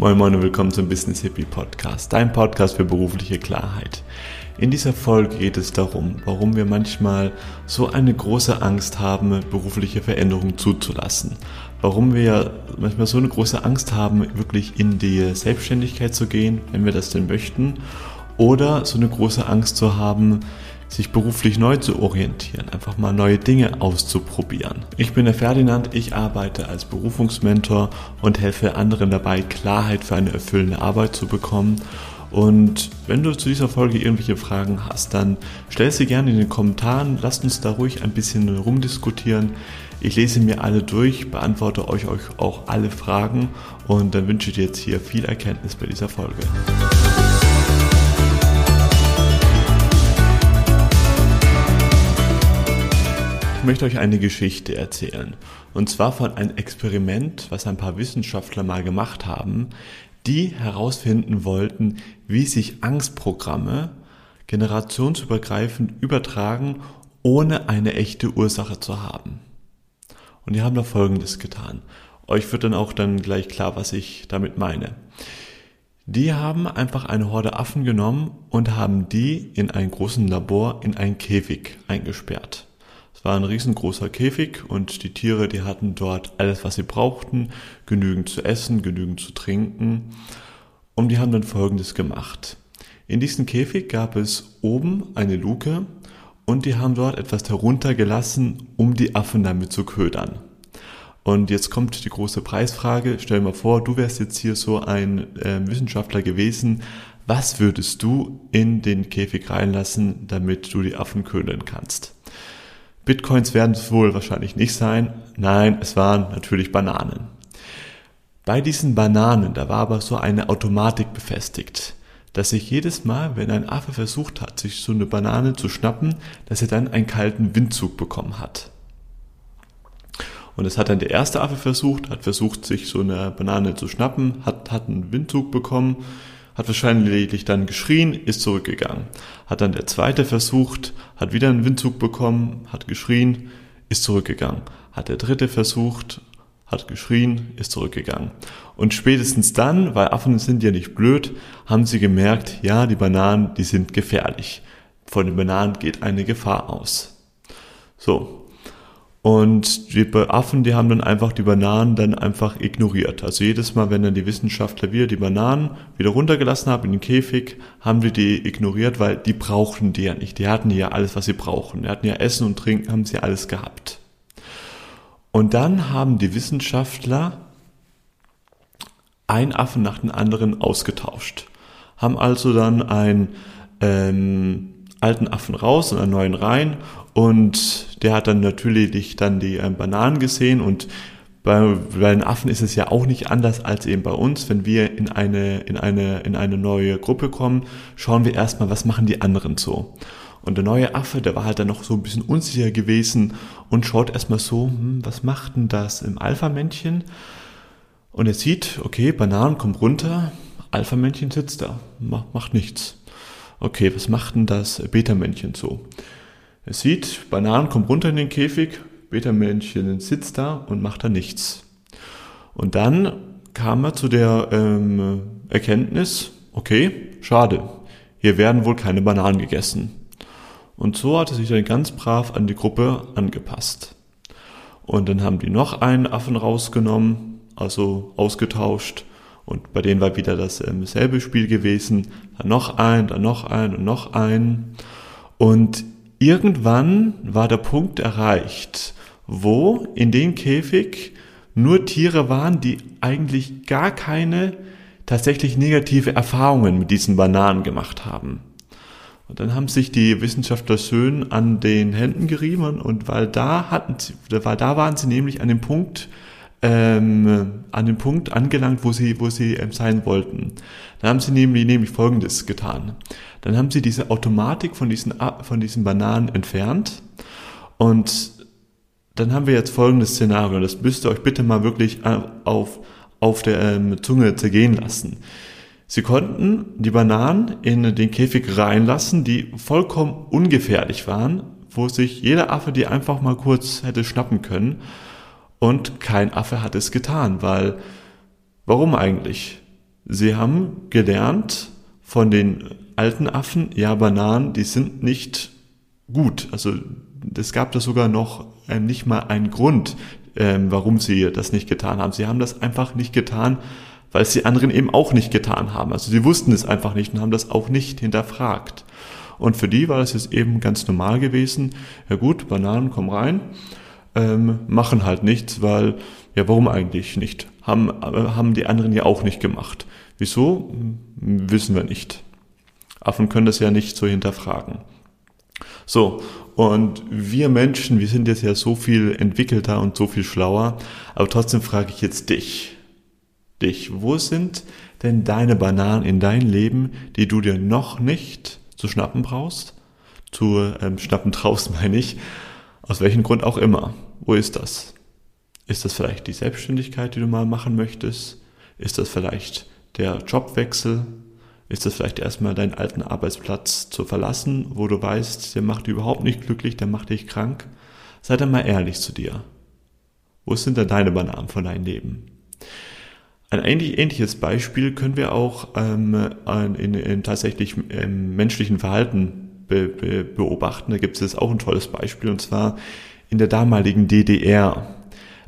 Moin Moin und willkommen zum Business Hippie Podcast, dein Podcast für berufliche Klarheit. In dieser Folge geht es darum, warum wir manchmal so eine große Angst haben, berufliche Veränderungen zuzulassen. Warum wir manchmal so eine große Angst haben, wirklich in die Selbstständigkeit zu gehen, wenn wir das denn möchten. Oder so eine große Angst zu haben, sich beruflich neu zu orientieren, einfach mal neue Dinge auszuprobieren. Ich bin der Ferdinand, ich arbeite als Berufungsmentor und helfe anderen dabei, Klarheit für eine erfüllende Arbeit zu bekommen. Und wenn du zu dieser Folge irgendwelche Fragen hast, dann stell sie gerne in den Kommentaren, lasst uns da ruhig ein bisschen rumdiskutieren. Ich lese mir alle durch, beantworte euch, euch auch alle Fragen und dann wünsche ich dir jetzt hier viel Erkenntnis bei dieser Folge. Ich möchte euch eine Geschichte erzählen. Und zwar von einem Experiment, was ein paar Wissenschaftler mal gemacht haben, die herausfinden wollten, wie sich Angstprogramme generationsübergreifend übertragen, ohne eine echte Ursache zu haben. Und die haben da Folgendes getan. Euch wird dann auch dann gleich klar, was ich damit meine. Die haben einfach eine Horde Affen genommen und haben die in einem großen Labor in einen Käfig eingesperrt. Es war ein riesengroßer Käfig und die Tiere, die hatten dort alles, was sie brauchten, genügend zu essen, genügend zu trinken. Und die haben dann Folgendes gemacht. In diesem Käfig gab es oben eine Luke und die haben dort etwas heruntergelassen, um die Affen damit zu ködern. Und jetzt kommt die große Preisfrage. Stell dir mal vor, du wärst jetzt hier so ein äh, Wissenschaftler gewesen. Was würdest du in den Käfig reinlassen, damit du die Affen ködern kannst? Bitcoins werden es wohl wahrscheinlich nicht sein. Nein, es waren natürlich Bananen. Bei diesen Bananen, da war aber so eine Automatik befestigt, dass sich jedes Mal, wenn ein Affe versucht hat, sich so eine Banane zu schnappen, dass er dann einen kalten Windzug bekommen hat. Und das hat dann der erste Affe versucht, hat versucht, sich so eine Banane zu schnappen, hat, hat einen Windzug bekommen, hat wahrscheinlich lediglich dann geschrien, ist zurückgegangen. Hat dann der zweite versucht, hat wieder einen Windzug bekommen, hat geschrien, ist zurückgegangen. Hat der dritte versucht, hat geschrien, ist zurückgegangen. Und spätestens dann, weil Affen sind ja nicht blöd, haben sie gemerkt, ja, die Bananen, die sind gefährlich. Von den Bananen geht eine Gefahr aus. So, und die Affen, die haben dann einfach die Bananen dann einfach ignoriert. Also jedes Mal, wenn dann die Wissenschaftler wieder die Bananen wieder runtergelassen haben in den Käfig, haben die die ignoriert, weil die brauchten die ja nicht. Die hatten ja alles, was sie brauchen. Die hatten ja Essen und Trinken, haben sie alles gehabt. Und dann haben die Wissenschaftler ein Affen nach dem anderen ausgetauscht. Haben also dann einen ähm, alten Affen raus und einen neuen rein und der hat dann natürlich dann die äh, Bananen gesehen und bei, bei den Affen ist es ja auch nicht anders als eben bei uns. Wenn wir in eine, in eine, in eine neue Gruppe kommen, schauen wir erstmal, was machen die anderen so. Und der neue Affe, der war halt dann noch so ein bisschen unsicher gewesen und schaut erstmal so, hm, was macht denn das im Alpha-Männchen? Und er sieht, okay, Bananen kommt runter, Alpha-Männchen sitzt da, macht nichts. Okay, was macht denn das Beta-Männchen so? Er sieht, Bananen kommen runter in den Käfig, Beta-Männchen sitzt da und macht da nichts. Und dann kam er zu der ähm, Erkenntnis, okay, schade, hier werden wohl keine Bananen gegessen. Und so hat er sich dann ganz brav an die Gruppe angepasst. Und dann haben die noch einen Affen rausgenommen, also ausgetauscht. Und bei denen war wieder dasselbe ähm, Spiel gewesen. Dann noch ein, dann noch ein und noch ein. Und irgendwann war der Punkt erreicht, wo in dem Käfig nur Tiere waren, die eigentlich gar keine tatsächlich negative Erfahrungen mit diesen Bananen gemacht haben. Und dann haben sich die Wissenschaftler schön an den Händen gerieben und weil da hatten sie, weil da waren sie nämlich an dem Punkt, ähm, an dem Punkt angelangt, wo sie, wo sie ähm, sein wollten. Dann haben sie nämlich, nämlich Folgendes getan. Dann haben sie diese Automatik von diesen, von diesen Bananen entfernt und dann haben wir jetzt folgendes Szenario. Das müsst ihr euch bitte mal wirklich äh, auf, auf der ähm, Zunge zergehen lassen. Sie konnten die Bananen in den Käfig reinlassen, die vollkommen ungefährlich waren, wo sich jeder Affe die einfach mal kurz hätte schnappen können. Und kein Affe hat es getan, weil, warum eigentlich? Sie haben gelernt von den alten Affen, ja, Bananen, die sind nicht gut. Also es gab da sogar noch ähm, nicht mal einen Grund, ähm, warum sie das nicht getan haben. Sie haben das einfach nicht getan, weil es die anderen eben auch nicht getan haben. Also sie wussten es einfach nicht und haben das auch nicht hinterfragt. Und für die war das jetzt eben ganz normal gewesen. Ja gut, Bananen kommen rein, ähm, machen halt nichts, weil, ja, warum eigentlich nicht? Haben, äh, haben die anderen ja auch nicht gemacht. Wieso? Wissen wir nicht. Affen können das ja nicht so hinterfragen. So, und wir Menschen, wir sind jetzt ja so viel entwickelter und so viel schlauer, aber trotzdem frage ich jetzt dich. Dich, wo sind denn deine Bananen in dein Leben, die du dir noch nicht zu schnappen brauchst? Zu ähm, schnappen traust, meine ich. Aus welchem Grund auch immer. Wo ist das? Ist das vielleicht die Selbstständigkeit, die du mal machen möchtest? Ist das vielleicht der Jobwechsel? Ist das vielleicht erstmal deinen alten Arbeitsplatz zu verlassen, wo du weißt, der macht dich überhaupt nicht glücklich, der macht dich krank? Sei dann mal ehrlich zu dir. Wo sind denn deine Bananen von deinem Leben? Ein ähnlich, ähnliches Beispiel können wir auch ähm, in, in tatsächlich ähm, menschlichen Verhalten be, be, beobachten. Da gibt es auch ein tolles Beispiel und zwar in der damaligen DDR.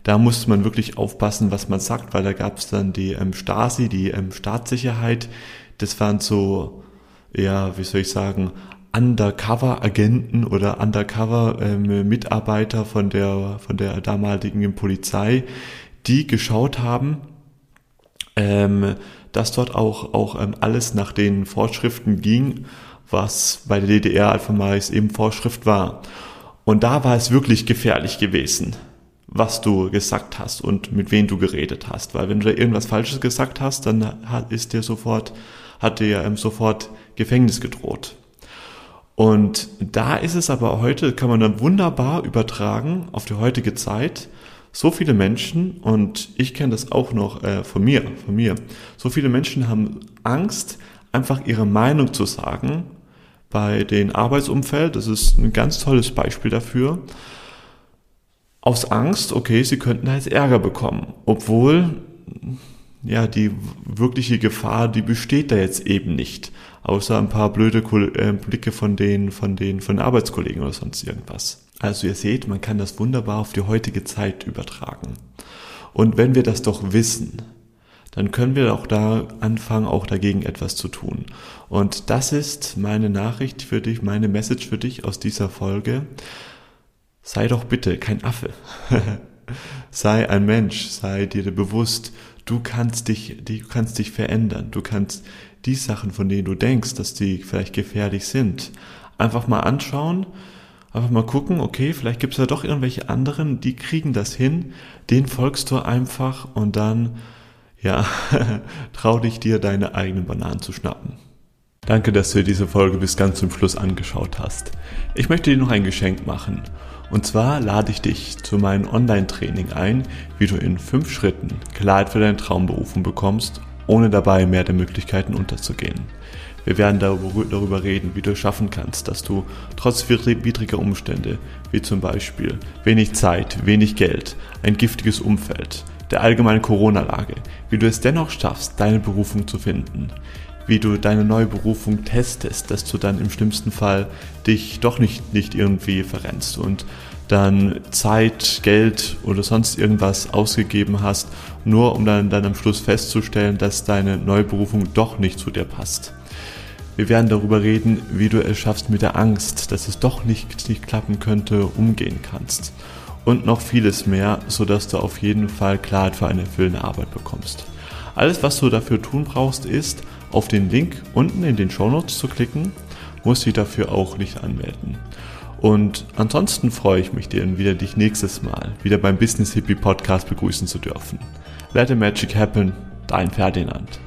Da musste man wirklich aufpassen, was man sagt, weil da gab es dann die ähm, Stasi, die ähm, Staatssicherheit, das waren so, ja, wie soll ich sagen, Undercover-Agenten oder Undercover-Mitarbeiter ähm, von der, von der damaligen Polizei, die geschaut haben, ähm, dass dort auch, auch ähm, alles nach den Vorschriften ging, was bei der DDR einfach mal eben Vorschrift war. Und da war es wirklich gefährlich gewesen, was du gesagt hast und mit wem du geredet hast. Weil wenn du da irgendwas Falsches gesagt hast, dann ist dir sofort hat dir ähm, sofort Gefängnis gedroht. Und da ist es aber heute, kann man dann wunderbar übertragen auf die heutige Zeit. So viele Menschen, und ich kenne das auch noch äh, von mir, von mir, so viele Menschen haben Angst, einfach ihre Meinung zu sagen bei den Arbeitsumfeld. Das ist ein ganz tolles Beispiel dafür. Aus Angst, okay, sie könnten jetzt Ärger bekommen, obwohl ja, die wirkliche Gefahr, die besteht da jetzt eben nicht. Außer ein paar blöde äh, Blicke von den, von den, von den Arbeitskollegen oder sonst irgendwas. Also ihr seht, man kann das wunderbar auf die heutige Zeit übertragen. Und wenn wir das doch wissen, dann können wir auch da anfangen, auch dagegen etwas zu tun. Und das ist meine Nachricht für dich, meine Message für dich aus dieser Folge. Sei doch bitte kein Affe. sei ein Mensch, sei dir bewusst, du kannst dich, du kannst dich verändern. Du kannst die Sachen, von denen du denkst, dass die vielleicht gefährlich sind, einfach mal anschauen, einfach mal gucken, okay, vielleicht gibt es ja doch irgendwelche anderen, die kriegen das hin, den folgst du einfach und dann, ja, trau dich dir deine eigenen Bananen zu schnappen. Danke, dass du diese Folge bis ganz zum Schluss angeschaut hast. Ich möchte dir noch ein Geschenk machen. Und zwar lade ich dich zu meinem Online-Training ein, wie du in fünf Schritten Klarheit für deine Traumberufung bekommst, ohne dabei mehr der Möglichkeiten unterzugehen. Wir werden darüber reden, wie du es schaffen kannst, dass du trotz widriger Umstände, wie zum Beispiel wenig Zeit, wenig Geld, ein giftiges Umfeld, der allgemeinen Corona-Lage, wie du es dennoch schaffst, deine Berufung zu finden, wie du deine neue Berufung testest, dass du dann im schlimmsten Fall dich doch nicht, nicht irgendwie verrennst und dann Zeit, Geld oder sonst irgendwas ausgegeben hast, nur um dann, dann am Schluss festzustellen, dass deine neue Berufung doch nicht zu dir passt. Wir werden darüber reden, wie du es schaffst mit der Angst, dass es doch nicht, nicht klappen könnte, umgehen kannst. Und noch vieles mehr, sodass du auf jeden Fall Klarheit für eine erfüllende Arbeit bekommst. Alles, was du dafür tun brauchst, ist, auf den Link unten in den Show Notes zu klicken, musst dich dafür auch nicht anmelden. Und ansonsten freue ich mich, dir wieder dich nächstes Mal wieder beim Business Hippie Podcast begrüßen zu dürfen. Let the Magic Happen, dein Ferdinand.